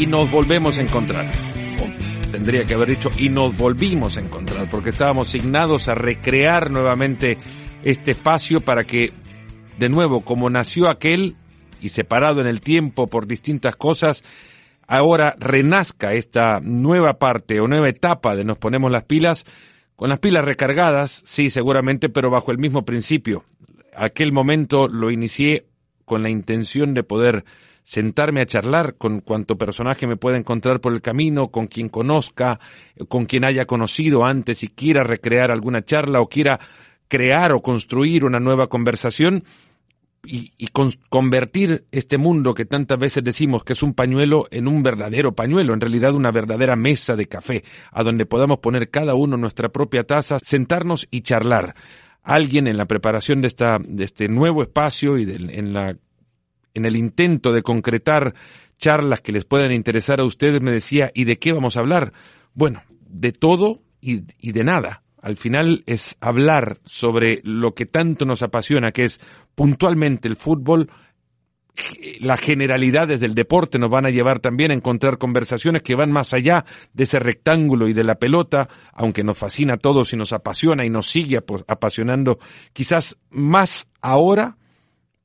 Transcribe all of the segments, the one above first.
y nos volvemos a encontrar. O tendría que haber dicho y nos volvimos a encontrar, porque estábamos signados a recrear nuevamente este espacio para que, de nuevo, como nació aquel y separado en el tiempo por distintas cosas, ahora renazca esta nueva parte o nueva etapa de nos ponemos las pilas, con las pilas recargadas, sí, seguramente, pero bajo el mismo principio. Aquel momento lo inicié con la intención de poder sentarme a charlar con cuanto personaje me pueda encontrar por el camino, con quien conozca, con quien haya conocido antes y quiera recrear alguna charla o quiera crear o construir una nueva conversación y, convertir este mundo que tantas veces decimos que es un pañuelo en un verdadero pañuelo, en realidad una verdadera mesa de café, a donde podamos poner cada uno nuestra propia taza, sentarnos y charlar. Alguien en la preparación de, esta, de este nuevo espacio y en, la, en el intento de concretar charlas que les puedan interesar a ustedes me decía, ¿y de qué vamos a hablar? Bueno, de todo y, de nada. Al final es hablar sobre lo que tanto nos apasiona, que es puntualmente el fútbol, las generalidades del deporte nos van a llevar también a encontrar conversaciones que van más allá de ese rectángulo y de la pelota, aunque nos fascina a todos y nos apasiona y nos sigue apasionando, quizás más ahora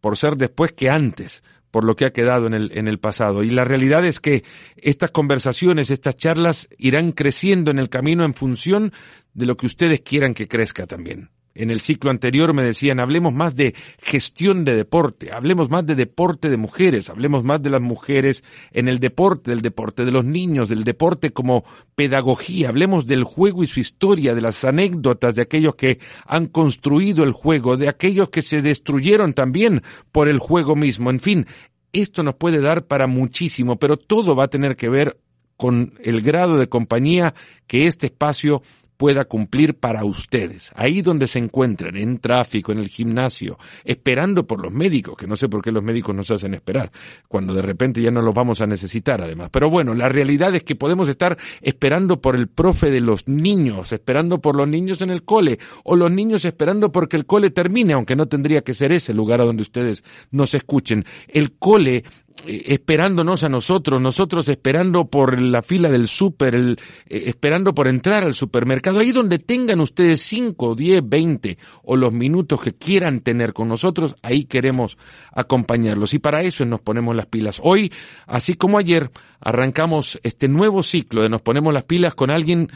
por ser después que antes por lo que ha quedado en el, en el pasado. Y la realidad es que estas conversaciones, estas charlas irán creciendo en el camino en función de lo que ustedes quieran que crezca también. En el ciclo anterior me decían, hablemos más de gestión de deporte, hablemos más de deporte de mujeres, hablemos más de las mujeres en el deporte, del deporte de los niños, del deporte como pedagogía, hablemos del juego y su historia, de las anécdotas de aquellos que han construido el juego, de aquellos que se destruyeron también por el juego mismo, en fin, esto nos puede dar para muchísimo, pero todo va a tener que ver con el grado de compañía que este espacio pueda cumplir para ustedes. Ahí donde se encuentran, en tráfico, en el gimnasio, esperando por los médicos, que no sé por qué los médicos nos hacen esperar, cuando de repente ya no los vamos a necesitar además. Pero bueno, la realidad es que podemos estar esperando por el profe de los niños, esperando por los niños en el cole, o los niños esperando porque el cole termine, aunque no tendría que ser ese lugar a donde ustedes nos escuchen. El cole esperándonos a nosotros, nosotros esperando por la fila del súper, eh, esperando por entrar al supermercado, ahí donde tengan ustedes 5, 10, 20 o los minutos que quieran tener con nosotros, ahí queremos acompañarlos. Y para eso nos ponemos las pilas. Hoy, así como ayer, arrancamos este nuevo ciclo de nos ponemos las pilas con alguien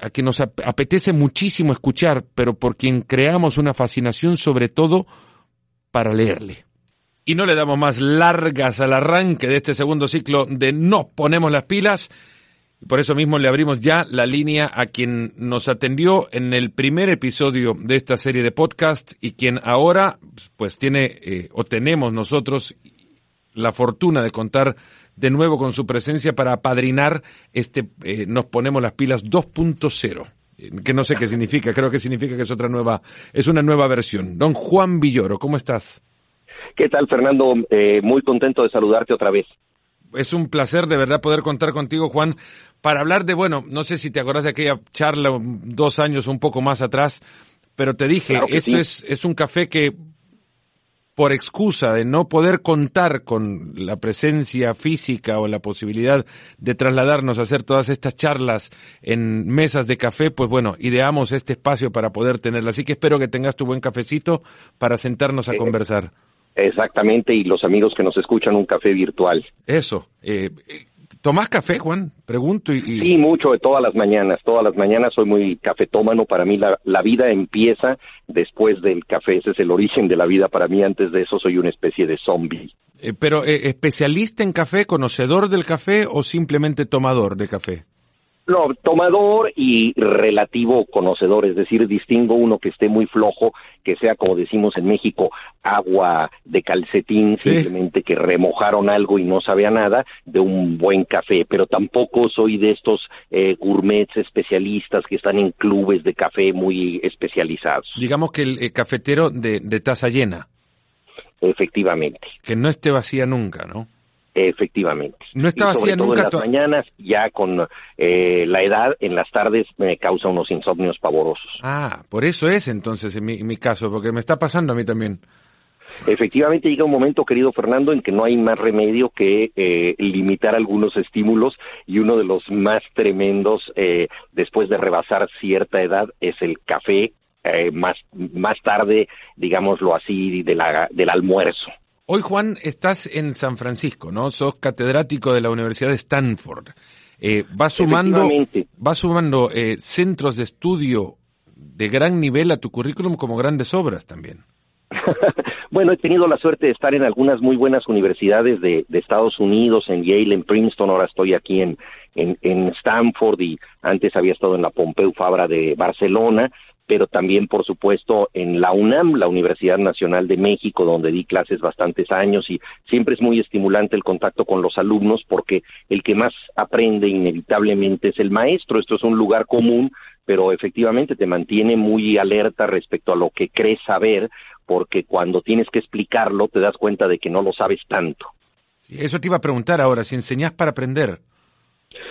a quien nos apetece muchísimo escuchar, pero por quien creamos una fascinación sobre todo para leerle. Y no le damos más largas al arranque de este segundo ciclo de Nos ponemos las pilas. Por eso mismo le abrimos ya la línea a quien nos atendió en el primer episodio de esta serie de podcast y quien ahora pues tiene eh, o tenemos nosotros la fortuna de contar de nuevo con su presencia para apadrinar este eh, Nos ponemos las pilas 2.0 que no sé qué significa, creo que significa que es otra nueva, es una nueva versión. Don Juan Villoro, ¿cómo estás? ¿Qué tal, Fernando? Eh, muy contento de saludarte otra vez. Es un placer de verdad poder contar contigo, Juan, para hablar de, bueno, no sé si te acordás de aquella charla dos años un poco más atrás, pero te dije, esto es, es un café que por excusa de no poder contar con la presencia física o la posibilidad de trasladarnos a hacer todas estas charlas en mesas de café, pues bueno, ideamos este espacio para poder tenerla. Así que espero que tengas tu buen cafecito para sentarnos a eh, conversar. Exactamente, y los amigos que nos escuchan un café virtual. Eso. Eh, ¿Tomás café, Juan? Pregunto. Y, Sí, mucho, de todas las mañanas. Todas las mañanas soy muy cafetómano. Para mí la, la vida empieza después del café. Ese es el origen de la vida para mí. Antes de eso soy una especie de zombie. Eh, pero, eh, ¿especialista en café, conocedor del café o simplemente tomador de café? No, tomador y relativo conocedor, es decir, distingo uno que esté muy flojo, que sea, como decimos en México, agua de calcetín, simplemente que remojaron algo y no sabía nada, de un buen café, pero tampoco soy de estos eh, gourmets especialistas que están en clubes de café muy especializados. Digamos que el cafetero de, de taza llena. Efectivamente. Que no esté vacía nunca, ¿no? Efectivamente. No estaba vacía nunca. En las mañanas, ya con eh, la edad, en las tardes me causa unos insomnios pavorosos. Ah, por eso es entonces en mi, mi caso, porque me está pasando a mí también. Efectivamente llega un momento, querido Fernando, en que no hay más remedio que eh, limitar algunos estímulos y uno de los más tremendos eh, después de rebasar cierta edad es el café, eh, más, más tarde, digámoslo así, de la, del almuerzo. Hoy, Juan, estás en San Francisco, ¿no? Sos catedrático de la Universidad de Stanford. Eh, va sumando, va sumando eh, centros de estudio de gran nivel a tu currículum como grandes obras también. bueno, he tenido la suerte de estar en algunas muy buenas universidades de, de Estados Unidos, en Yale, en Princeton, ahora estoy aquí en, en, en Stanford y antes había estado en la Pompeu Fabra de Barcelona, pero también, por supuesto, en la UNAM, la Universidad Nacional de México, donde di clases bastantes años y siempre es muy estimulante el contacto con los alumnos porque el que más aprende inevitablemente es el maestro. Esto es un lugar común, pero efectivamente te mantiene muy alerta respecto a lo que crees saber, porque cuando tienes que explicarlo te das cuenta de que no lo sabes tanto. eso te iba a preguntar ahora, si enseñas para aprender.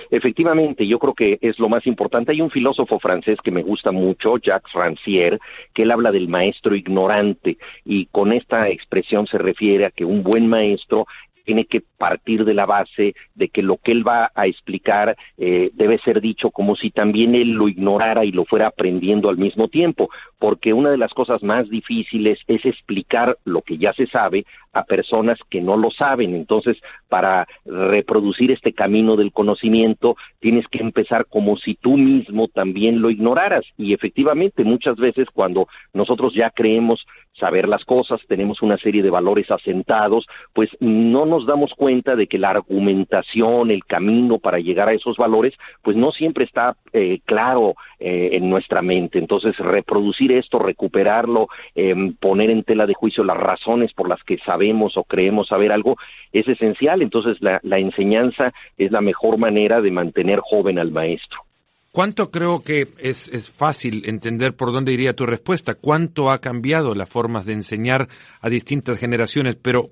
Efectivamente, yo creo que es lo más importante. Hay un filósofo francés que me gusta mucho, Jacques Rancière, que él habla del maestro ignorante y con esta expresión se refiere a que un buen maestro tiene que partir de la base de que lo que él va a explicar eh, debe ser dicho como si también él lo ignorara y lo fuera aprendiendo al mismo tiempo, porque una de las cosas más difíciles es explicar lo que ya se sabe a personas que no lo saben. Entonces, para reproducir este camino del conocimiento, tienes que empezar como si tú mismo también lo ignoraras. Y efectivamente, muchas veces cuando nosotros ya creemos saber las cosas, tenemos una serie de valores asentados, pues no nos damos cuenta de que la argumentación, el camino para llegar a esos valores, pues no siempre está eh, claro eh, en nuestra mente. Entonces, reproducir esto, recuperarlo, em, poner en tela de juicio las razones por las que sabemos o creemos saber algo, es esencial. Entonces, la enseñanza es la mejor manera de mantener joven al maestro. ¿Cuánto creo que es, es, fácil entender por dónde iría tu respuesta? ¿Cuánto ha cambiado las formas de enseñar a distintas generaciones? Pero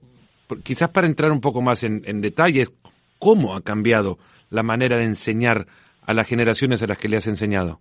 quizás para entrar un poco más en, en detalles, ¿cómo ha cambiado la manera de enseñar a las generaciones a las que le has enseñado?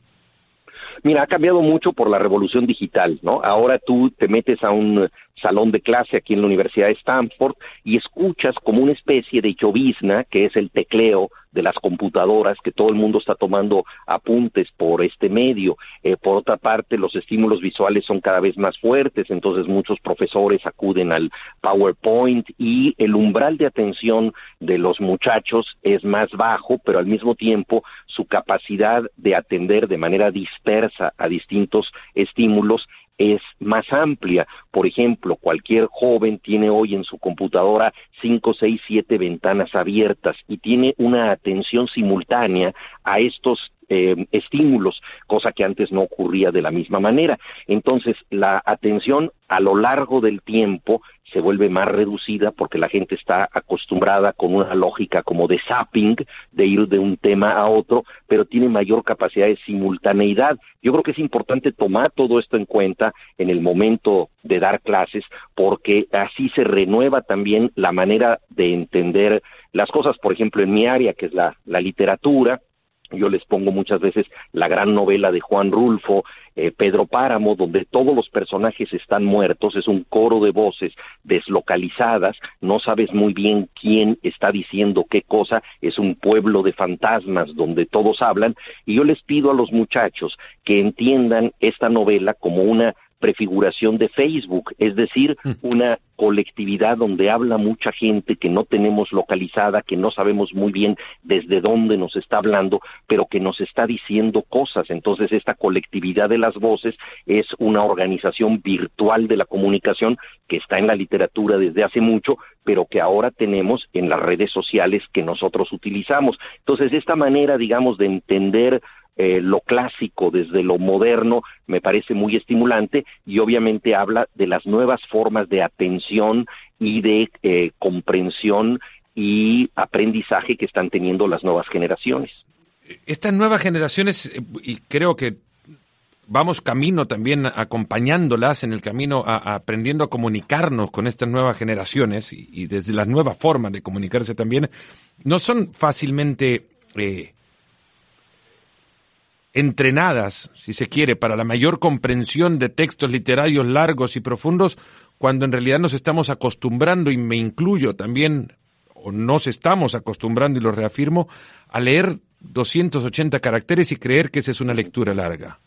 Mira, ha cambiado mucho por la revolución digital, ¿no? Ahora tú te metes a un salón de clase aquí en la Universidad de Stanford y escuchas como una especie de llovizna, que es el tecleo de las computadoras, que todo el mundo está tomando apuntes por este medio. Eh, por otra parte, los estímulos visuales son cada vez más fuertes, entonces muchos profesores acuden al PowerPoint y el umbral de atención de los muchachos es más bajo, pero al mismo tiempo su capacidad de atender de manera dispersa a distintos estímulos es más amplia. Por ejemplo, cualquier joven tiene hoy en su computadora cinco, seis, siete ventanas abiertas y tiene una atención simultánea a estos eh, estímulos, cosa que antes no ocurría de la misma manera. Entonces, la atención a lo largo del tiempo se vuelve más reducida porque la gente está acostumbrada con una lógica como de zapping, de ir de un tema a otro, pero tiene mayor capacidad de simultaneidad. Yo creo que es importante tomar todo esto en cuenta en el momento de dar clases porque así se renueva también la manera de entender las cosas, por ejemplo, en mi área, que es la, la literatura, yo les pongo muchas veces la gran novela de Juan Rulfo, eh, Pedro Páramo, donde todos los personajes están muertos, es un coro de voces deslocalizadas, no sabes muy bien quién está diciendo qué cosa, es un pueblo de fantasmas donde todos hablan, y yo les pido a los muchachos que entiendan esta novela como una prefiguración de Facebook, es decir, mm. una colectividad donde habla mucha gente que no tenemos localizada, que no sabemos muy bien desde dónde nos está hablando, pero que nos está diciendo cosas. Entonces, esta colectividad de las voces es una organización virtual de la comunicación que está en la literatura desde hace mucho, pero que ahora tenemos en las redes sociales que nosotros utilizamos. Entonces, esta manera, digamos, de entender eh, lo clásico desde lo moderno me parece muy estimulante y obviamente habla de las nuevas formas de atención y de eh, comprensión y aprendizaje que están teniendo las nuevas generaciones. Estas nuevas generaciones, eh, y creo que vamos camino también acompañándolas en el camino, a, aprendiendo a comunicarnos con estas nuevas generaciones y, desde las nuevas formas de comunicarse también, no son fácilmente entrenadas, si se quiere, para la mayor comprensión de textos literarios largos y profundos, cuando en realidad nos estamos acostumbrando, y me incluyo también, o nos estamos acostumbrando, y lo reafirmo, a leer 280 caracteres y creer que esa es una lectura larga.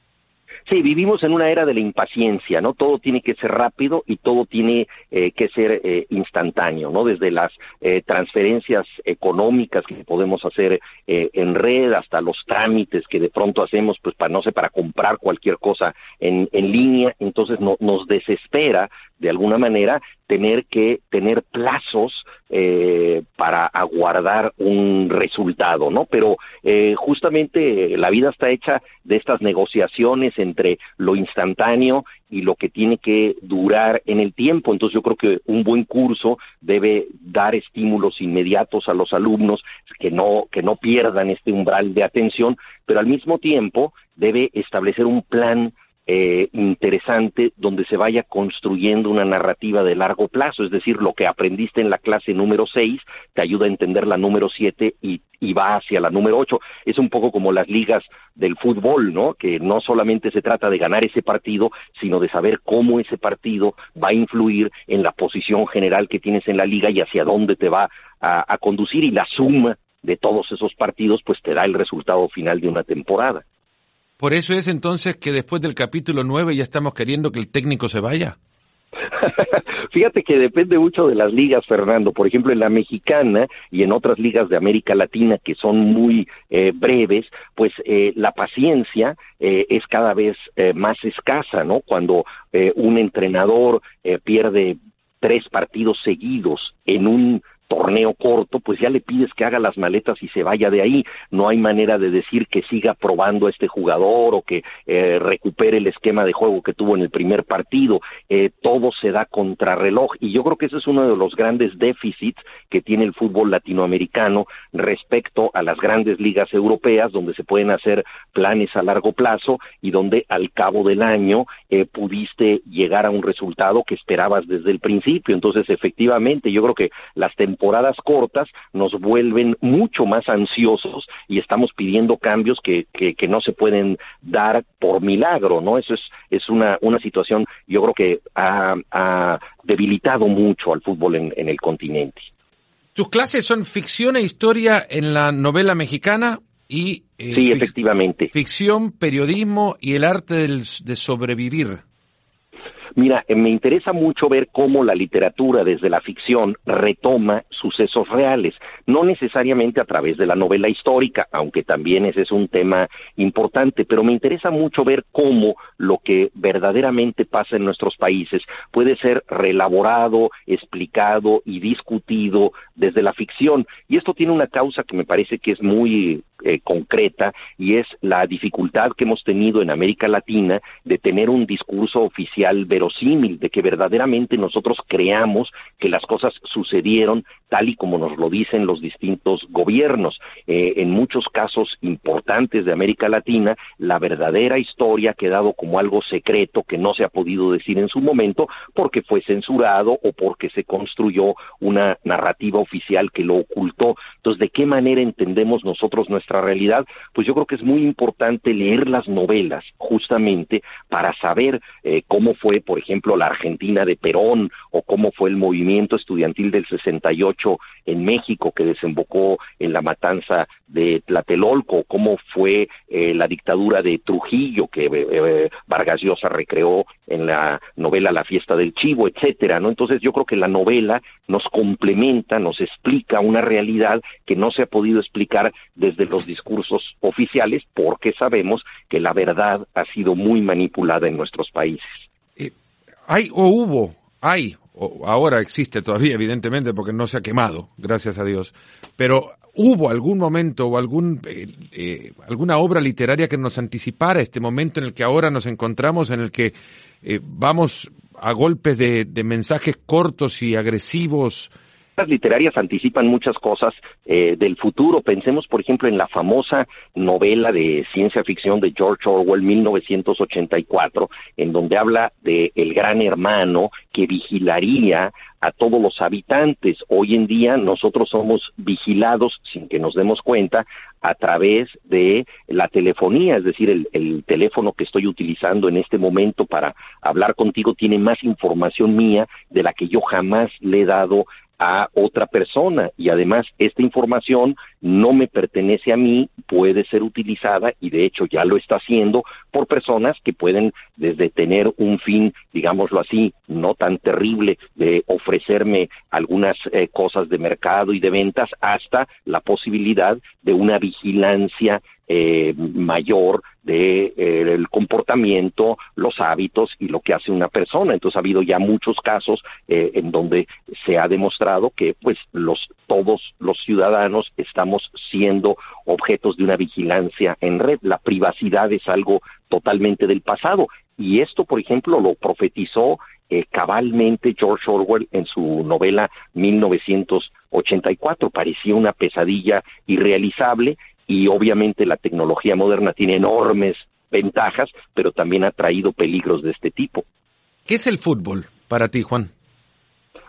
Sí, vivimos en una era de la impaciencia, ¿no? Todo tiene que ser rápido y todo tiene eh, que ser eh, instantáneo, ¿no? Desde las eh, transferencias económicas que podemos hacer en red hasta los trámites que de pronto hacemos, pues para no sé, para comprar cualquier cosa en, en línea, entonces no, nos desespera de alguna manera tener que tener plazos eh, para aguardar un resultado, ¿no? Pero eh, justamente la vida está hecha de estas negociaciones entre lo instantáneo y lo que tiene que durar en el tiempo. Entonces yo creo que un buen curso debe dar estímulos inmediatos a los alumnos que no que no pierdan este umbral de atención, pero al mismo tiempo debe establecer un plan eh, interesante donde se vaya construyendo una narrativa de largo plazo, es decir, lo que aprendiste en la clase número 6 te ayuda a entender la número 7 y, va hacia la número 8. Es un poco como las ligas del fútbol, ¿no? Que no solamente se trata de ganar ese partido, sino de saber cómo ese partido va a influir en la posición general que tienes en la liga y hacia dónde te va a conducir y la suma de todos esos partidos pues te da el resultado final de una temporada. Por eso es entonces que después del capítulo 9 ya estamos queriendo que el técnico se vaya. Fíjate que depende mucho de las ligas, Fernando. Por ejemplo, en la mexicana y en otras ligas de América Latina que son muy eh, breves, pues eh, la paciencia eh, es cada vez más escasa, ¿no? Cuando un entrenador pierde tres partidos seguidos en un torneo corto, pues ya le pides que haga las maletas y se vaya de ahí. No hay manera de decir que siga probando a este jugador o que eh, recupere el esquema de juego que tuvo en el primer partido. Eh, todo se da contrarreloj y yo creo que ese es uno de los grandes déficits que tiene el fútbol latinoamericano respecto a las grandes ligas europeas, donde se pueden hacer planes a largo plazo y donde al cabo del año eh, pudiste llegar a un resultado que esperabas desde el principio. Entonces, efectivamente, yo creo que las temporadas cortas nos vuelven mucho más ansiosos y estamos pidiendo cambios que, que, no se pueden dar por milagro, ¿no? Eso es, es una, una situación, yo creo que ha, ha debilitado mucho al fútbol en, en el continente. ¿Tus clases son ficción e historia en la novela mexicana? Y, eh, sí, efectivamente. Ficción, periodismo y el arte del, de sobrevivir. Mira, eh, me interesa mucho ver cómo la literatura desde la ficción retoma sucesos reales, no necesariamente a través de la novela histórica, aunque también ese es un tema importante, pero me interesa mucho ver cómo lo que verdaderamente pasa en nuestros países puede ser relaborado, explicado y discutido desde la ficción. Y esto tiene una causa que me parece que es muy eh, concreta y es la dificultad que hemos tenido en América Latina de tener un discurso oficial verosímil, de que verdaderamente nosotros creamos que las cosas sucedieron tal y como nos lo dicen los distintos gobiernos. Eh, en muchos casos importantes de América Latina, la verdadera historia ha quedado como algo secreto que no se ha podido decir en su momento porque fue censurado o porque se construyó una narrativa oficial que lo ocultó. Entonces, ¿de qué manera entendemos nosotros nuestra realidad? Pues yo creo que es muy importante leer las novelas justamente para saber eh, cómo fue, por ejemplo, la Argentina de Perón o cómo fue el movimiento estudiantil del 68 en México que desembocó en la matanza de Tlatelolco, cómo fue eh, la dictadura de Trujillo que eh, Vargas Llosa recreó en la novela La fiesta del chivo, etcétera, ¿no? Entonces yo creo que la novela nos complementa, nos explica una realidad que no se ha podido explicar desde los discursos oficiales porque sabemos que la verdad ha sido muy manipulada en nuestros países. Eh, hay o hubo, hay, o ahora existe todavía evidentemente porque no se ha quemado, gracias a Dios, pero hubo algún momento o algún, eh, eh, alguna obra literaria que nos anticipara este momento en el que ahora nos encontramos, en el que vamos a golpes de, mensajes cortos y agresivos literarias anticipan muchas cosas eh, del futuro. Pensemos, por ejemplo, en la famosa novela de ciencia ficción de George Orwell, 1984, en donde habla de el gran hermano que vigilaría a todos los habitantes. Hoy en día nosotros somos vigilados sin que nos demos cuenta a través de la telefonía, es decir, el, el, teléfono que estoy utilizando en este momento para hablar contigo tiene más información mía de la que yo jamás le he dado a otra persona. Y además esta información no me pertenece a mí, puede ser utilizada y de hecho ya lo está haciendo por personas que pueden desde tener un fin, digámoslo así, no tan terrible de ofrecerme algunas eh, cosas de mercado y de ventas hasta la posibilidad de una vigilancia eh, mayor de eh, comportamiento, los hábitos y lo que hace una persona. Entonces ha habido ya muchos casos eh, en donde se ha demostrado que pues los todos los ciudadanos estamos siendo objetos de una vigilancia en red. La privacidad es algo totalmente del pasado y esto, por ejemplo, lo profetizó eh, cabalmente George Orwell en su novela 1984. Parecía una pesadilla irrealizable y obviamente la tecnología moderna tiene enormes ventajas, pero también ha traído peligros de este tipo. ¿Qué es el fútbol para ti, Juan?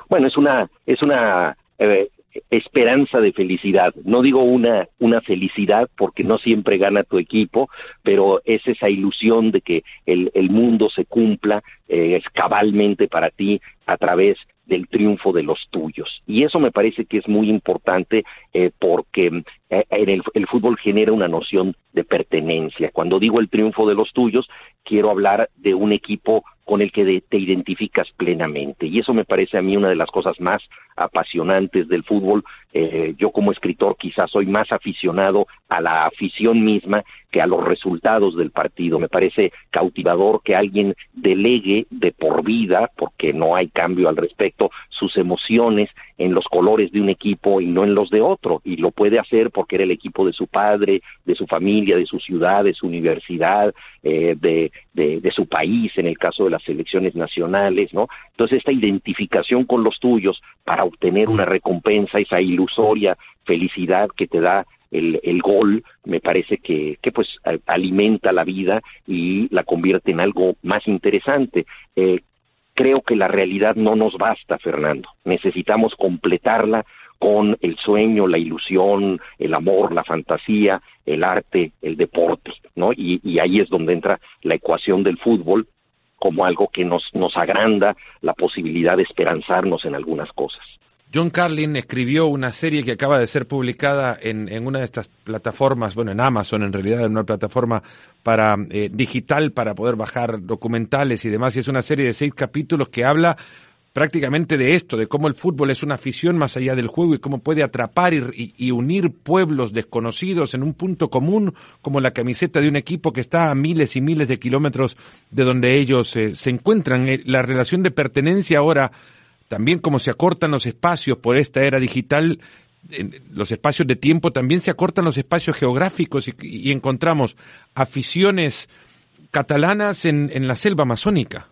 Bueno, es una es una eh, esperanza de felicidad. No digo una una felicidad porque no siempre gana tu equipo, pero es esa ilusión de que el, el mundo se cumpla eh, cabalmente para ti a través del triunfo de los tuyos. Y eso me parece que es muy importante eh, porque eh, el, el, fútbol genera una noción de pertenencia. Cuando digo el triunfo de los tuyos, quiero hablar de un equipo con el que te identificas plenamente. Y eso me parece a mí una de las cosas más apasionantes del fútbol. Eh, yo como escritor quizás soy más aficionado a la afición misma que a los resultados del partido. Me parece cautivador que alguien delegue de por vida, porque no hay cambio al respecto, sus emociones en los colores de un equipo y no en los de otro. Y lo puede hacer porque era el equipo de su padre, de su familia, de su ciudad, de su universidad, eh, de, su país, en el caso de las elecciones nacionales, ¿no? Entonces, esta identificación con los tuyos para obtener una recompensa, esa ilusoria felicidad que te da el, el, gol me parece que, que pues alimenta la vida y la convierte en algo más interesante. Eh, creo que la realidad no nos basta, Fernando. Necesitamos completarla con el sueño, la ilusión, el amor, la fantasía, el arte, el deporte, ¿no? Y, y ahí es donde entra la ecuación del fútbol como algo que nos, nos agranda la posibilidad de esperanzarnos en algunas cosas. John Carlin escribió una serie que acaba de ser publicada en, en, una de estas plataformas, bueno, en Amazon en realidad, en una plataforma para eh, digital para poder bajar documentales y demás. Y es una serie de seis capítulos que habla prácticamente de esto, de cómo el fútbol es una afición más allá del juego y cómo puede atrapar y, unir pueblos desconocidos en un punto común como la camiseta de un equipo que está a miles y miles de kilómetros de donde ellos eh, se encuentran. Eh, la relación de pertenencia ahora también como se acortan los espacios por esta era digital, los espacios de tiempo, también se acortan los espacios geográficos y, encontramos aficiones catalanas en, en, la selva amazónica.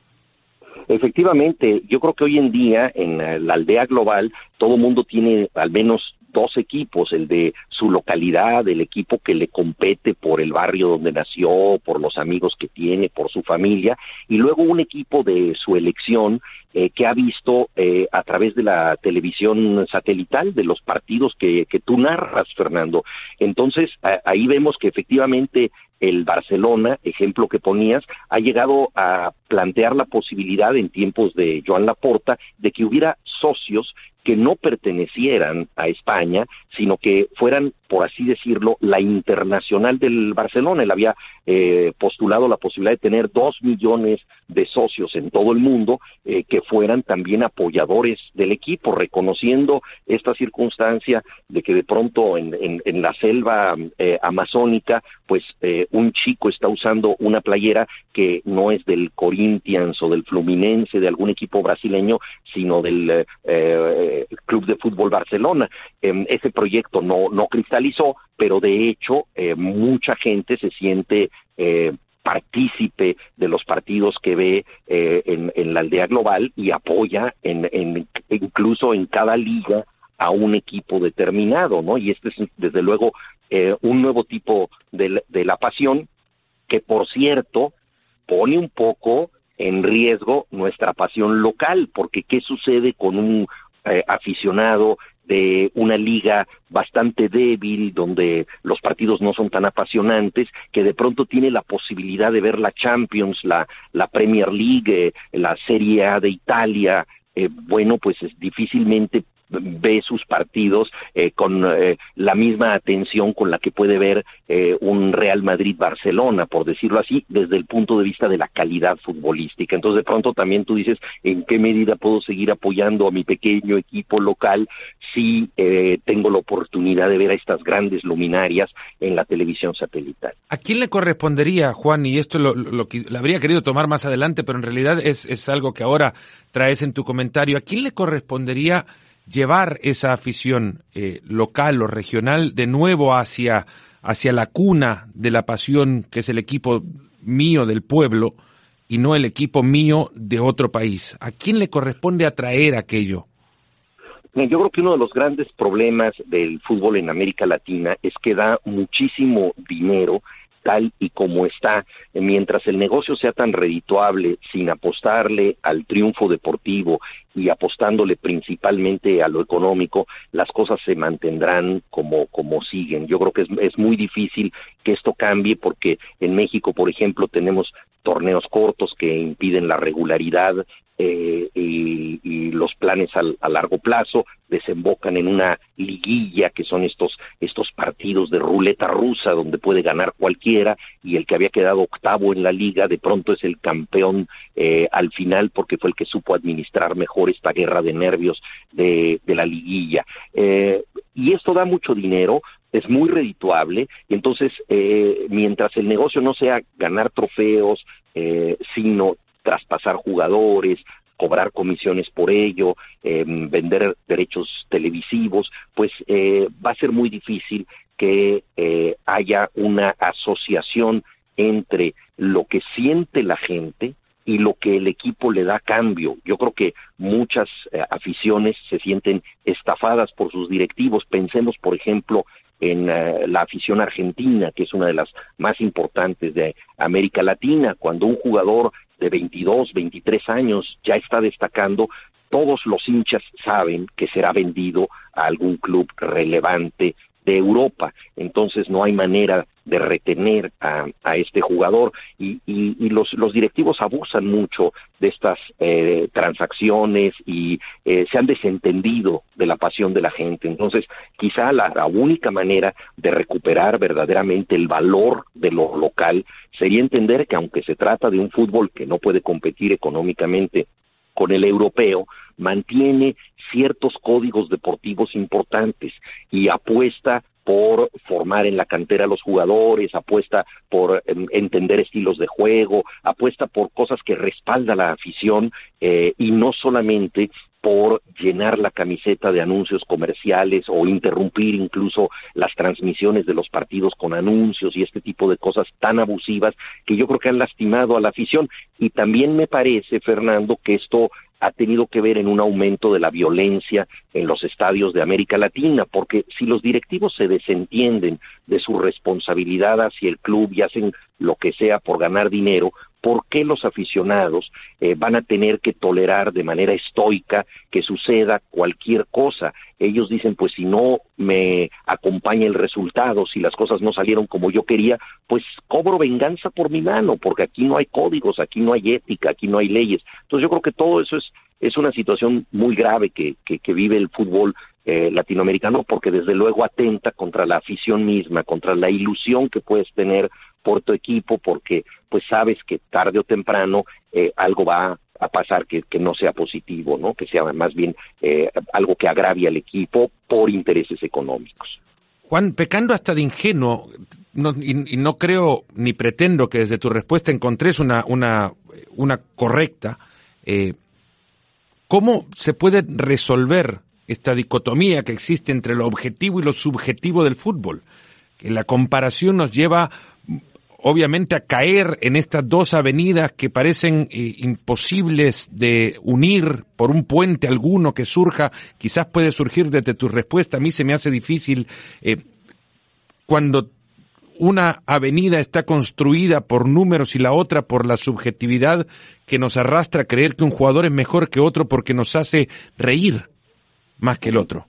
Efectivamente, yo creo que hoy en día en la aldea global todo mundo tiene al menos dos equipos, el de su localidad, el equipo que le compete por el barrio donde nació, por los amigos que tiene, por su familia, y luego un equipo de su elección eh, que ha visto eh, a través de la televisión satelital de los partidos que, que tú narras, Fernando. Entonces, ahí vemos que efectivamente el Barcelona, ejemplo que ponías, ha llegado a plantear la posibilidad en tiempos de Joan Laporta de que hubiera socios que no pertenecieran a España, sino que fueran, por así decirlo, la internacional del Barcelona. Él había eh, postulado la posibilidad de tener dos millones de socios en todo el mundo eh, que fueran también apoyadores del equipo, reconociendo esta circunstancia de que de pronto en, en, la selva eh, amazónica, pues eh, un chico está usando una playera que no es del Corinthians o del Fluminense, de algún equipo brasileño, sino del eh, Club de Fútbol Barcelona. Eh, ese proyecto no, no cristalizó, pero de hecho eh, mucha gente se siente eh, partícipe de los partidos que ve eh, en, en, la aldea global y apoya en, en, incluso en cada liga a un equipo determinado, ¿no? Y este es, desde luego, eh, un nuevo tipo de, de la pasión que, por cierto, pone un poco en riesgo nuestra pasión local, porque ¿qué sucede con un eh, aficionado de una liga bastante débil, donde los partidos no son tan apasionantes, que de pronto tiene la posibilidad de ver la Champions, la, la Premier League, eh, la Serie A de Italia, eh, bueno, pues es, difícilmente ve sus partidos eh, con eh, la misma atención con la que puede ver eh, un Real Madrid-Barcelona, por decirlo así, desde el punto de vista de la calidad futbolística. Entonces, de pronto también tú dices, ¿en qué medida puedo seguir apoyando a mi pequeño equipo local si tengo la oportunidad de ver a estas grandes luminarias en la televisión satelital? ¿A quién le correspondería, Juan, y esto lo, lo, lo habría querido tomar más adelante, pero en realidad es algo que ahora traes en tu comentario, ¿a quién le correspondería llevar esa afición eh, local o regional de nuevo hacia, hacia la cuna de la pasión que es el equipo mío del pueblo y no el equipo mío de otro país. ¿A quién le corresponde atraer aquello? Yo creo que uno de los grandes problemas del fútbol en América Latina es que da muchísimo dinero tal y como está, mientras el negocio sea tan redituable, sin apostarle al triunfo deportivo y apostándole principalmente a lo económico, las cosas se mantendrán como, como siguen. Yo creo que es, es muy difícil que esto cambie porque en México, por ejemplo, tenemos torneos cortos que impiden la regularidad eh, y, y, los planes al, a largo plazo desembocan en una liguilla que son estos estos partidos de ruleta rusa donde puede ganar cualquiera y el que había quedado octavo en la liga de pronto es el campeón eh, al final porque fue el que supo administrar mejor esta guerra de nervios de, de la liguilla. Eh, y esto da mucho dinero es muy redituable y entonces eh, mientras el negocio no sea ganar trofeos eh, sino traspasar jugadores, cobrar comisiones por ello, eh, vender derechos televisivos, pues eh, va a ser muy difícil que eh, haya una asociación entre lo que siente la gente y lo que el equipo le da cambio. Yo creo que muchas eh, aficiones se sienten estafadas por sus directivos. Pensemos, por ejemplo, en uh, la afición argentina, que es una de las más importantes de América Latina, cuando un jugador de 22, 23 años ya está destacando, todos los hinchas saben que será vendido a algún club relevante de Europa. Entonces no hay manera de retener a, a este jugador y, y, y los, los, directivos abusan mucho de estas eh, transacciones y eh, se han desentendido de la pasión de la gente. Entonces, quizá la, la, única manera de recuperar verdaderamente el valor de lo local sería entender que aunque se trata de un fútbol que no puede competir económicamente con el europeo, mantiene ciertos códigos deportivos importantes y apuesta por formar en la cantera a los jugadores, apuesta por eh, entender estilos de juego, apuesta por cosas que respalda la afición eh, y no solamente por llenar la camiseta de anuncios comerciales o interrumpir incluso las transmisiones de los partidos con anuncios y este tipo de cosas tan abusivas que yo creo que han lastimado a la afición. Y también me parece, Fernando, que esto ha tenido que ver en un aumento de la violencia en los estadios de América Latina, porque si los directivos se desentienden de su responsabilidad hacia el club y hacen lo que sea por ganar dinero, ¿por qué los aficionados eh, van a tener que tolerar de manera estoica que suceda cualquier cosa? Ellos dicen, pues si no me acompaña el resultado, si las cosas no salieron como yo quería, pues cobro venganza por mi mano, porque aquí no hay códigos, aquí no hay ética, aquí no hay leyes. Entonces yo creo que todo eso es, es una situación muy grave que, que, que vive el fútbol eh, latinoamericano porque desde luego atenta contra la afición misma, contra la ilusión que puedes tener por tu equipo, porque pues sabes que tarde o temprano eh, algo va a pasar que, no sea positivo, ¿no? Que sea más bien eh, algo que agravie al equipo por intereses económicos. Juan, pecando hasta de ingenuo, no, y, no creo ni pretendo que desde tu respuesta encontres una, una, una correcta, eh, ¿cómo se puede resolver esta dicotomía que existe entre lo objetivo y lo subjetivo del fútbol? Que la comparación nos lleva obviamente a caer en estas dos avenidas que parecen eh, imposibles de unir por un puente alguno que surja, quizás puede surgir desde tu respuesta, a mí se me hace difícil eh, cuando una avenida está construida por números y la otra por la subjetividad que nos arrastra a creer que un jugador es mejor que otro porque nos hace reír más que el otro.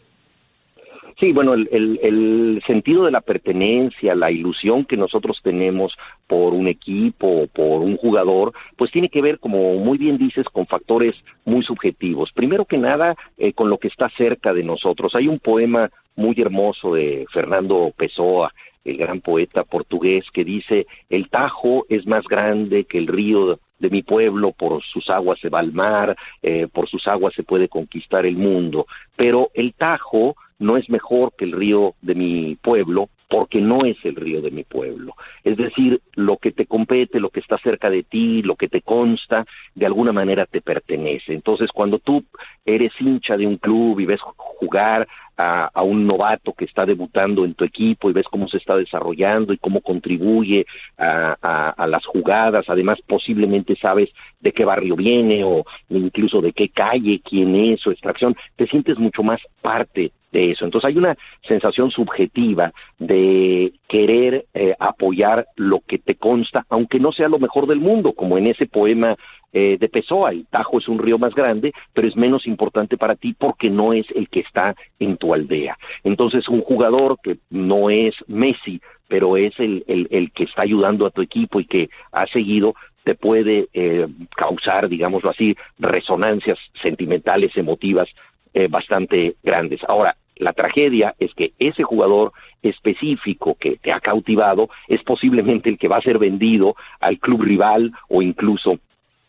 Sí, bueno, el, el, sentido de la pertenencia, la ilusión que nosotros tenemos por un equipo, por un jugador, pues tiene que ver, como muy bien dices, con factores muy subjetivos. Primero que nada, eh, con lo que está cerca de nosotros. Hay un poema muy hermoso de Fernando Pessoa, el gran poeta portugués, que dice, el Tajo es más grande que el río de mi pueblo, por sus aguas se va al mar, eh, por sus aguas se puede conquistar el mundo, pero el Tajo no es mejor que el río de mi pueblo porque no es el río de mi pueblo. Es decir, lo que te compete, lo que está cerca de ti, lo que te consta, de alguna manera te pertenece. Entonces, cuando tú eres hincha de un club y ves jugar a, un novato que está debutando en tu equipo y ves cómo se está desarrollando y cómo contribuye a, a las jugadas, además posiblemente sabes de qué barrio viene o incluso de qué calle, quién es, su extracción, te sientes mucho más parte de eso. Entonces hay una sensación subjetiva de querer eh, apoyar lo que te consta, aunque no sea lo mejor del mundo, como en ese poema eh, de Pessoa, el Tajo es un río más grande, pero es menos importante para ti porque no es el que está en tu aldea. Entonces un jugador que no es Messi, pero es el, el, el que está ayudando a tu equipo y que ha seguido, te puede eh, causar, digámoslo así, resonancias sentimentales, emotivas eh, bastante grandes. Ahora, la tragedia es que ese jugador específico que te ha cautivado es posiblemente el que va a ser vendido al club rival o incluso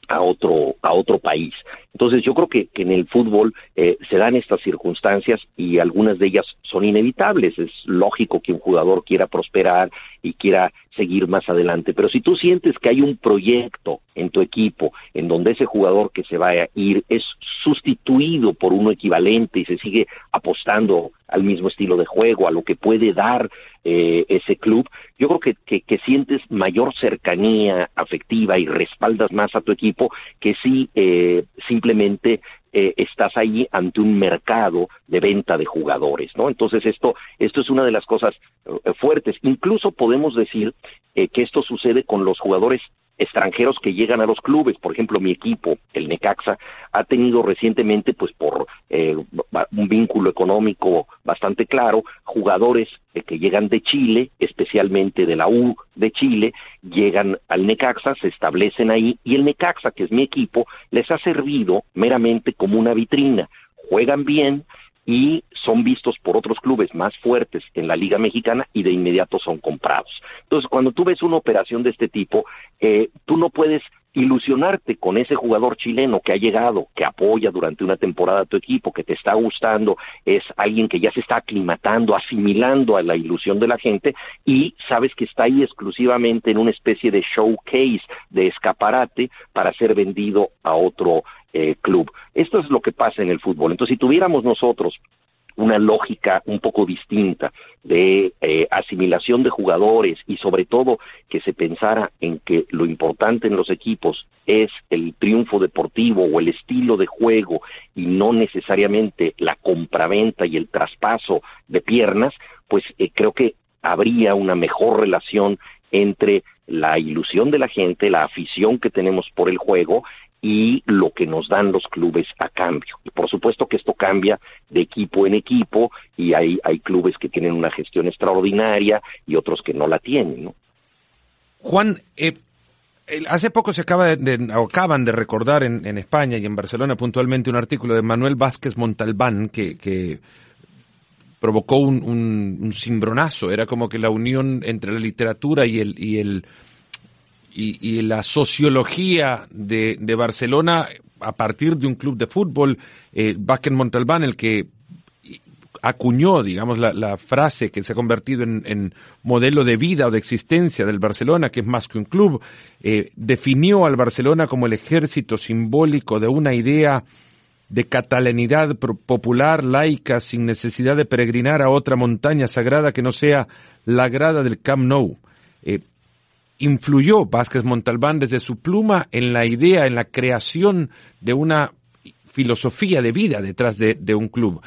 a otro a otro país. Entonces yo creo que, en el fútbol eh, se dan estas circunstancias y algunas de ellas son inevitables. Es lógico que un jugador quiera prosperar y quiera seguir más adelante. Pero si tú sientes que hay un proyecto en tu equipo en donde ese jugador que se va a ir es sustituido por uno equivalente y se sigue apostando al mismo estilo de juego, a lo que puede dar eh, ese club, yo creo que, que, sientes mayor cercanía afectiva y respaldas más a tu equipo que si eh, simplemente eh, estás ahí ante un mercado de venta de jugadores, ¿no? Entonces esto, esto es una de las cosas eh, fuertes. Incluso podemos decir eh, que esto sucede con los jugadores extranjeros que llegan a los clubes. Por ejemplo, mi equipo, el Necaxa, ha tenido recientemente, pues por eh, un vínculo económico bastante claro, jugadores eh, que llegan de Chile, especialmente de la U de Chile, llegan al Necaxa, se establecen ahí y el Necaxa, que es mi equipo, les ha servido meramente como una vitrina. Juegan bien, y son vistos por otros clubes más fuertes en la Liga Mexicana y de inmediato son comprados. Entonces, cuando tú ves una operación de este tipo, eh, tú no puedes ilusionarte con ese jugador chileno que ha llegado, que apoya durante una temporada a tu equipo, que te está gustando, es alguien que ya se está aclimatando, asimilando a la ilusión de la gente y sabes que está ahí exclusivamente en una especie de showcase, de escaparate para ser vendido a otro eh, club. Esto es lo que pasa en el fútbol. Entonces, si tuviéramos nosotros una lógica un poco distinta de eh, asimilación de jugadores y sobre todo que se pensara en que lo importante en los equipos es el triunfo deportivo o el estilo de juego y no necesariamente la compraventa y el traspaso de piernas, pues eh, creo que habría una mejor relación entre la ilusión de la gente, la afición que tenemos por el juego y lo que nos dan los clubes a cambio. Y por supuesto que esto cambia de equipo en equipo y hay, hay clubes que tienen una gestión extraordinaria y otros que no la tienen. ¿no? Juan, eh, hace poco se acaba de, acaban de recordar en, en, España y en Barcelona puntualmente un artículo de Manuel Vázquez Montalbán que, que provocó un, un, un cimbronazo. Era como que la unión entre la literatura y el, y el y, la sociología de, de, Barcelona a partir de un club de fútbol, eh, Montalbán, el que acuñó, digamos, la, la, frase que se ha convertido en, en, modelo de vida o de existencia del Barcelona, que es más que un club, eh, definió al Barcelona como el ejército simbólico de una idea de catalanidad popular, laica, sin necesidad de peregrinar a otra montaña sagrada que no sea la grada del Camp Nou. Eh, influyó Vázquez Montalbán desde su pluma en la idea, en la creación de una filosofía de vida detrás de, un club.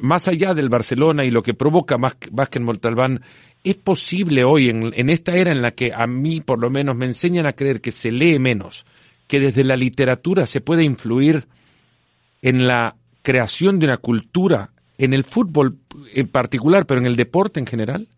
Más allá del Barcelona y lo que provoca Vázquez Montalbán, ¿es posible hoy, en, en esta era en la que a mí por lo menos me enseñan a creer que se lee menos, que desde la literatura se puede influir en la creación de una cultura, en el fútbol en particular, pero en el deporte en general?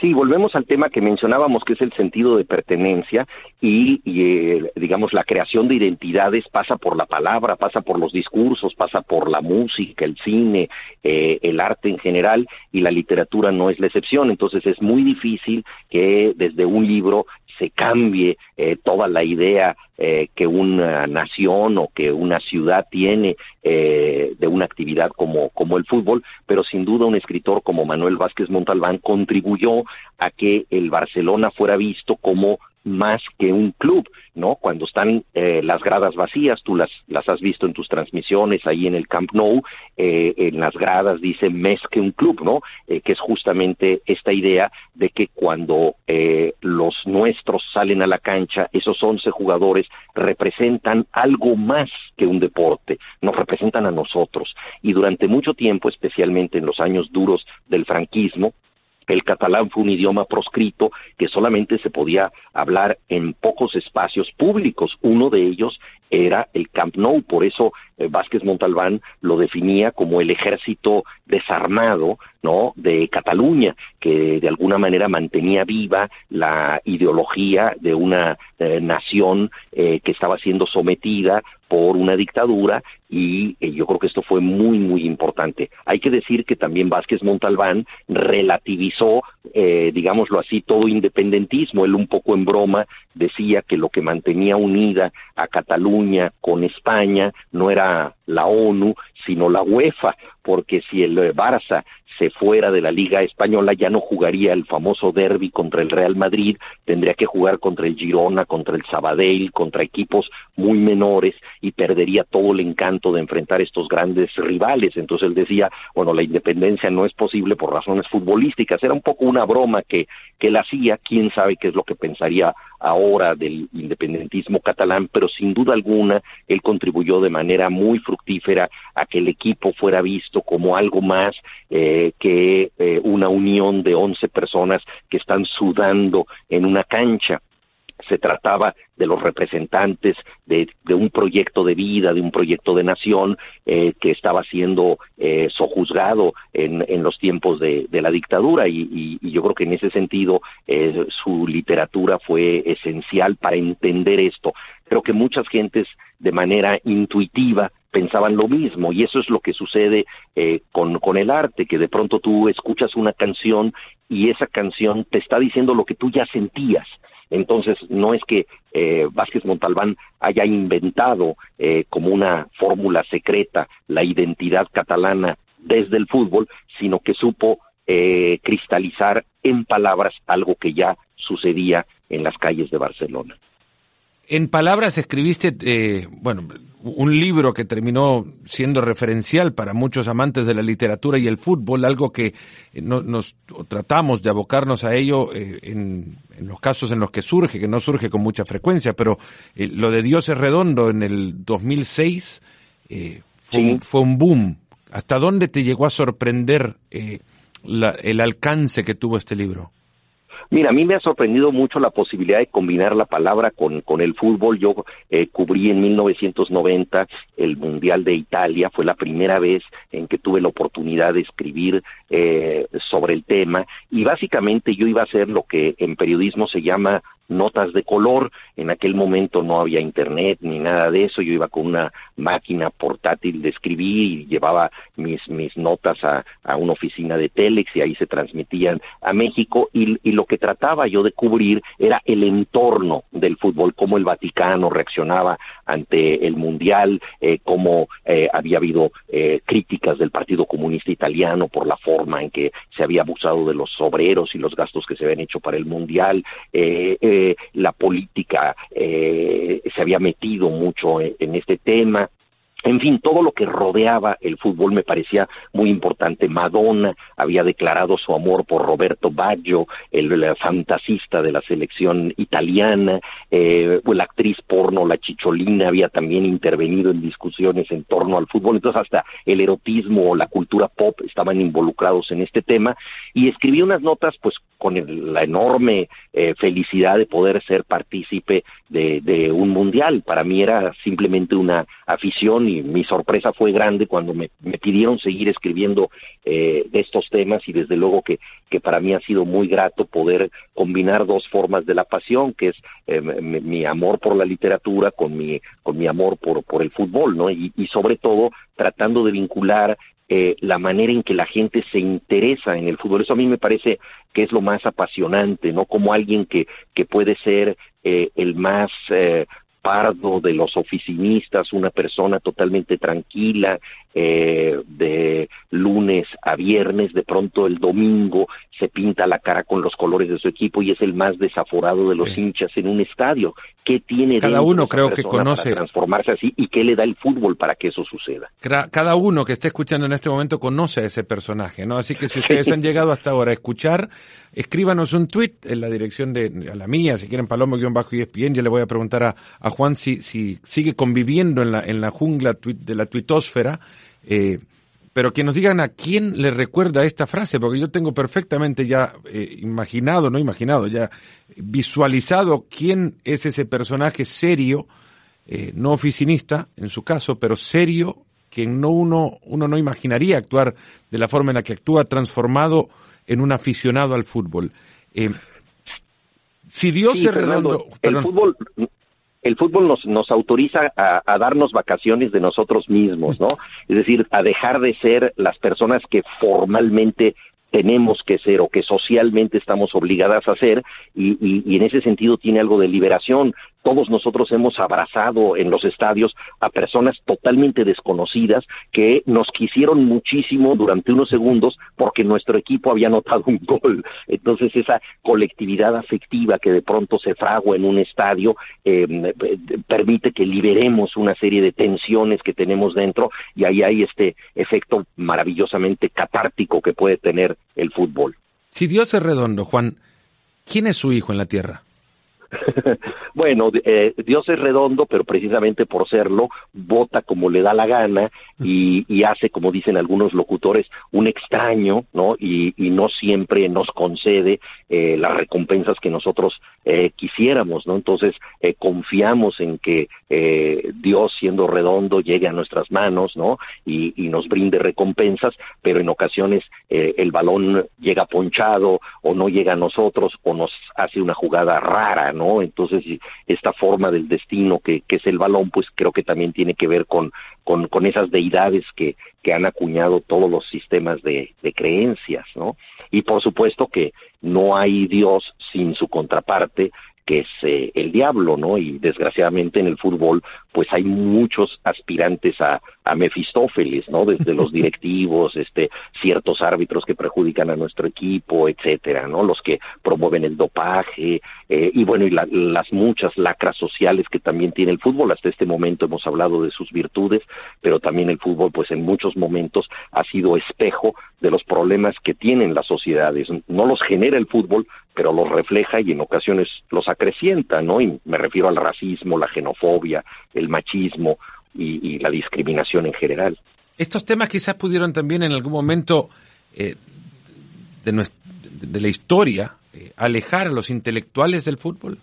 Sí, volvemos al tema que mencionábamos, que es el sentido de pertenencia y, eh, digamos, la creación de identidades pasa por la palabra, pasa por los discursos, pasa por la música, el cine, eh, el arte en general y la literatura no es la excepción. Entonces es muy difícil que desde un libro se cambie eh, toda la idea eh, que una nación o que una ciudad tiene eh, de una actividad como, como el fútbol, pero sin duda un escritor como Manuel Vázquez Montalbán contribuyó a que el Barcelona fuera visto como más que un club, ¿no? Cuando están eh, las gradas vacías, tú las, las has visto en tus transmisiones ahí en el Camp Nou, eh, en las gradas dice más que un club, ¿no? Eh, que es justamente esta idea de que cuando los nuestros salen a la cancha, esos 11 jugadores representan algo más que un deporte, nos representan a nosotros. Y durante mucho tiempo, especialmente en los años duros del franquismo, el catalán fue un idioma proscrito que solamente se podía hablar en pocos espacios públicos. Uno de ellos era el Camp Nou, por eso eh, Vázquez Montalbán lo definía como el ejército desarmado, ¿no? de Cataluña, que de alguna manera mantenía viva la ideología de una eh, nación eh, que estaba siendo sometida por una dictadura y yo creo que esto fue muy muy importante. Hay que decir que también Vázquez Montalbán relativizó, digámoslo así, todo independentismo. Él un poco en broma decía que lo que mantenía unida a Cataluña con España no era la ONU, sino la UEFA, porque si el Barça se fuera de la Liga Española ya no jugaría el famoso derby contra el Real Madrid, tendría que jugar contra el Girona, contra el Sabadell, contra equipos muy menores y perdería todo el encanto de enfrentar estos grandes rivales. Entonces él decía, bueno, la independencia no es posible por razones futbolísticas. Era un poco una broma que, que él hacía, quién sabe qué es lo que pensaría ahora del independentismo catalán, pero sin duda alguna él contribuyó de manera muy fructífera a que el equipo fuera visto como algo más eh, que eh, una unión de once personas que están sudando en una cancha se trataba de los representantes de, un proyecto de vida, de un proyecto de nación eh, que estaba siendo eh, sojuzgado en, en, los tiempos de, la dictadura y, yo creo que en ese sentido eh, su literatura fue esencial para entender esto. Creo que muchas gentes de manera intuitiva pensaban lo mismo y eso es lo que sucede eh, con, con el arte, que de pronto tú escuchas una canción y esa canción te está diciendo lo que tú ya sentías entonces, no es que eh, Vázquez Montalbán haya inventado eh, como una fórmula secreta la identidad catalana desde el fútbol, sino que supo eh, cristalizar en palabras algo que ya sucedía en las calles de Barcelona. En palabras escribiste, eh, bueno, un libro que terminó siendo referencial para muchos amantes de la literatura y el fútbol, algo que nos tratamos de abocarnos a ello eh, en, los casos en los que surge, que no surge con mucha frecuencia, pero eh, lo de Dios es redondo en el 2006 fue, un, fue, un, boom. ¿Hasta dónde te llegó a sorprender el alcance que tuvo este libro? Mira, a mí me ha sorprendido mucho la posibilidad de combinar la palabra con, con el fútbol. Yo eh, cubrí en 1990 el Mundial de Italia, fue la primera vez en que tuve la oportunidad de escribir eh, sobre el tema y básicamente yo iba a hacer lo que en periodismo se llama notas de color. En aquel momento no había internet ni nada de eso. Yo iba con una máquina portátil de escribir y llevaba mis, mis notas a, una oficina de Telex y ahí se transmitían a México. Y, y, lo que trataba yo de cubrir era el entorno del fútbol, cómo el Vaticano reaccionaba ante el Mundial, eh, cómo eh, había habido eh, críticas del Partido Comunista Italiano por la forma en que se había abusado de los obreros y los gastos que se habían hecho para el Mundial. Eh, eh la política eh, se había metido mucho en, este tema en fin, todo lo que rodeaba el fútbol me parecía muy importante. Madonna había declarado su amor por Roberto Baggio, el, fantasista de la selección italiana, eh, la actriz porno, la Chicholina, había también intervenido en discusiones en torno al fútbol. Entonces, hasta el erotismo o la cultura pop estaban involucrados en este tema. Y escribí unas notas, pues, con la enorme eh, felicidad de poder ser partícipe de, de un mundial. Para mí era simplemente una afición y mi sorpresa fue grande cuando me, pidieron seguir escribiendo eh, de estos temas y desde luego que, que para mí ha sido muy grato poder combinar dos formas de la pasión, que es eh, mi, amor por la literatura con mi, con mi amor por, por el fútbol, ¿no? Y, y sobre todo tratando de vincular eh, la manera en que la gente se interesa en el fútbol. Eso a mí me parece que es lo más apasionante, ¿no? Como alguien que, que puede ser eh, el más eh, de los oficinistas, una persona totalmente tranquila, eh, de lunes a viernes, de pronto el domingo se pinta la cara con los colores de su equipo y es el más desaforado de los hinchas en un estadio. ¿Qué tiene cada uno creo que conoce para transformarse así y qué le da el fútbol para que eso suceda? Cada uno que esté escuchando en este momento conoce a ese personaje, ¿no? Así que si ustedes han llegado hasta ahora a escuchar, escríbanos un tweet en la dirección de a la mía, si quieren palomo-espn, ya le voy a preguntar a, a Juan si, si sigue conviviendo en la en la jungla de la tuitósfera eh, pero que nos digan a quién le recuerda esta frase, porque yo tengo perfectamente ya eh, imaginado, no imaginado, ya visualizado quién es ese personaje serio, eh, no oficinista en su caso, pero serio, que no uno, uno no imaginaría actuar de la forma en la que actúa, transformado en un aficionado al fútbol. si Dios es redondo, el fútbol el fútbol nos, nos autoriza a, darnos vacaciones de nosotros mismos, ¿no? Es decir, a dejar de ser las personas que formalmente tenemos que ser o que socialmente estamos obligadas a ser y, y, en ese sentido tiene algo de liberación todos nosotros hemos abrazado en los estadios a personas totalmente desconocidas que nos quisieron muchísimo durante unos segundos porque nuestro equipo había anotado un gol. Entonces esa colectividad afectiva que de pronto se fragua en un estadio em, permite que liberemos una serie de tensiones que tenemos dentro y ahí hay este efecto maravillosamente catártico que puede tener el fútbol. Si Dios es redondo, Juan, ¿quién es su hijo en la tierra? bueno, eh, Dios es redondo, pero precisamente por serlo, vota como le da la gana y, hace, como dicen algunos locutores, un extraño, ¿no? Y, no siempre nos concede eh, las recompensas que nosotros eh, quisiéramos, ¿no? Entonces, confiamos en que Dios, siendo redondo, llegue a nuestras manos, ¿no? Y, y nos brinde recompensas, pero en ocasiones el balón llega ponchado o no llega a nosotros o nos hace una jugada rara, ¿no? Entonces, esta forma del destino que, es el balón, pues creo que también tiene que ver con, con, con esas deidades que, que han acuñado todos los sistemas de, de creencias, ¿no? Y por supuesto que no hay Dios sin su contraparte, que es eh, el diablo, ¿no? Y desgraciadamente en el fútbol, pues hay muchos aspirantes a, a Mefistófeles, ¿no? Desde los directivos, este, ciertos árbitros que perjudican a nuestro equipo, etcétera, ¿no? Los que promueven el dopaje, eh, y bueno, y las muchas lacras sociales que también tiene el fútbol. Hasta este momento hemos hablado de sus virtudes, pero también el fútbol, pues en muchos momentos ha sido espejo de los problemas que tienen las sociedades. No los genera el fútbol, pero los refleja y en ocasiones los acrecienta, ¿no? Y me refiero al racismo, la xenofobia, el machismo y, la discriminación en general. Estos temas quizás pudieron también en algún momento eh, de, la historia eh, alejar a los intelectuales del fútbol.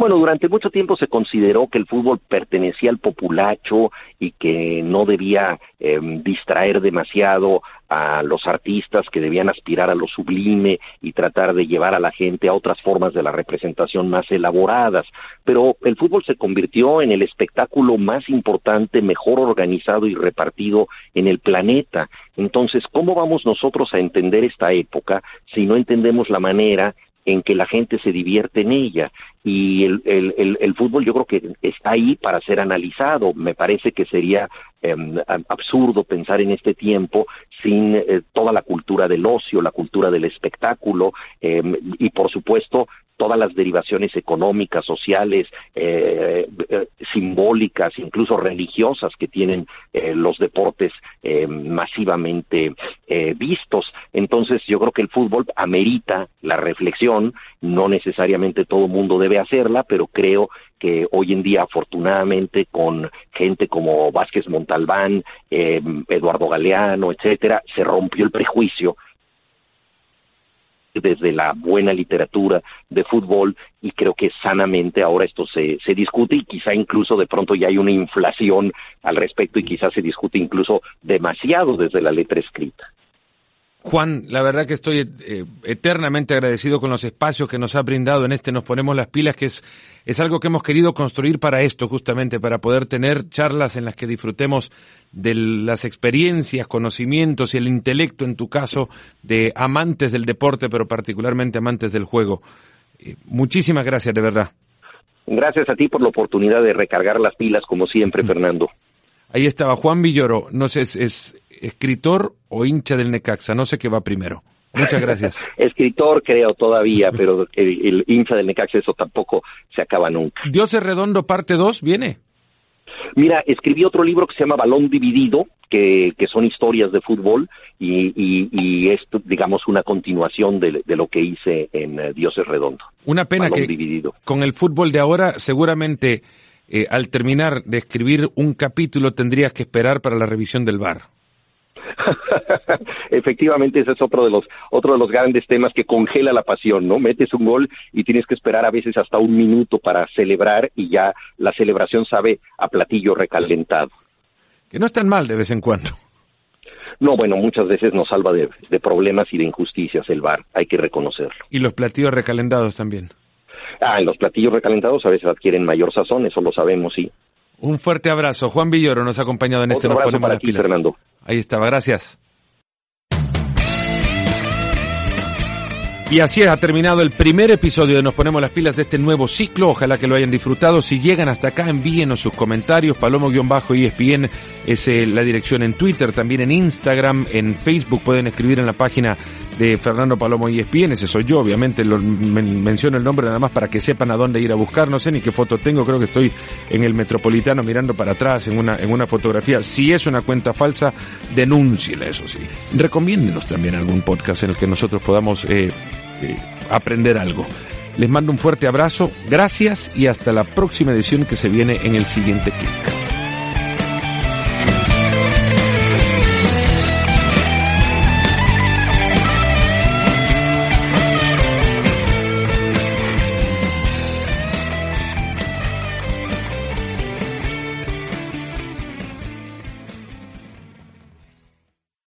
Bueno, durante mucho tiempo se consideró que el fútbol pertenecía al populacho y que no debía em, distraer demasiado a los artistas que debían aspirar a lo sublime y tratar de llevar a la gente a otras formas de la representación más elaboradas. Pero el fútbol se convirtió en el espectáculo más importante, mejor organizado y repartido en el planeta. Entonces, ¿cómo vamos nosotros a entender esta época si no entendemos la manera en que la gente se divierte en ella. Y el, el, el, fútbol yo creo que está ahí para ser analizado. Me parece que sería em, absurdo pensar en este tiempo sin eh, toda la cultura del ocio, la cultura del espectáculo em, y por supuesto todas las derivaciones económicas, sociales, eh, eh, simbólicas, incluso religiosas que tienen eh, los deportes masivamente vistos. Entonces, yo creo que el fútbol amerita la reflexión, no necesariamente todo mundo debe hacerla, pero creo que hoy en día, afortunadamente, con gente como Vázquez Montalbán, Eduardo Galeano, etcétera, se rompió el prejuicio desde la buena literatura de fútbol y creo que sanamente ahora esto se, se discute y quizá incluso de pronto ya hay una inflación al respecto y quizá se discute incluso demasiado desde la letra escrita. Juan, la verdad que estoy eh, eternamente agradecido con los espacios que nos ha brindado en este Nos Ponemos las Pilas, que es, es algo que hemos querido construir para esto, justamente, para poder tener charlas en las que disfrutemos de las experiencias, conocimientos y el intelecto, en tu caso, de amantes del deporte, pero particularmente amantes del juego. Eh, muchísimas gracias, de verdad. Gracias a ti por la oportunidad de recargar las pilas, como siempre, Fernando. Ahí estaba Juan Villoro, no sé, es escritor o hincha del Necaxa, no sé qué va primero. Muchas gracias. Escritor creo todavía, pero el, hincha del Necaxa eso tampoco se acaba nunca. Dios es redondo parte 2 viene. Mira, escribí otro libro que se llama Balón Dividido, que, que son historias de fútbol y, y, es, digamos, una continuación de, lo que hice en eh, Dios es redondo. Una pena que con el fútbol de ahora seguramente eh, al terminar de escribir un capítulo tendrías que esperar para la revisión del bar. Efectivamente, ese es otro de los otro de los grandes temas que congela la pasión, ¿no? Metes un gol y tienes que esperar a veces hasta un minuto para celebrar y ya la celebración sabe a platillo recalentado. Que no es tan mal de vez en cuando. No, bueno, muchas veces nos salva de, de problemas y de injusticias el bar, hay que reconocerlo. Y los platillos recalentados también. Ah, los platillos recalentados a veces adquieren mayor sazón, eso lo sabemos, sí. Un fuerte abrazo. Juan Villoro nos ha acompañado en este Nos Ponemos las Pilas. Fernando. Ahí estaba, gracias. Y así ha terminado el primer episodio de Nos Ponemos las Pilas de este nuevo ciclo. Ojalá que lo hayan disfrutado. Si llegan hasta acá, envíenos sus comentarios. Palomo-ESPN es eh, la dirección en Twitter, también en Instagram, en Facebook. Pueden escribir en la página de Fernando Palomo ESPN. Ese soy yo, obviamente. Menciono el nombre nada más para que sepan a dónde ir a buscar. No sé ni qué foto tengo. Creo que estoy en el Metropolitano mirando para atrás en una, en una fotografía. Si es una cuenta falsa, denúnciela, eso sí. Recomiéndenos también algún podcast en el que nosotros podamos eh, eh, aprender algo. Les mando un fuerte abrazo, gracias y hasta la próxima edición que se viene en el siguiente clic.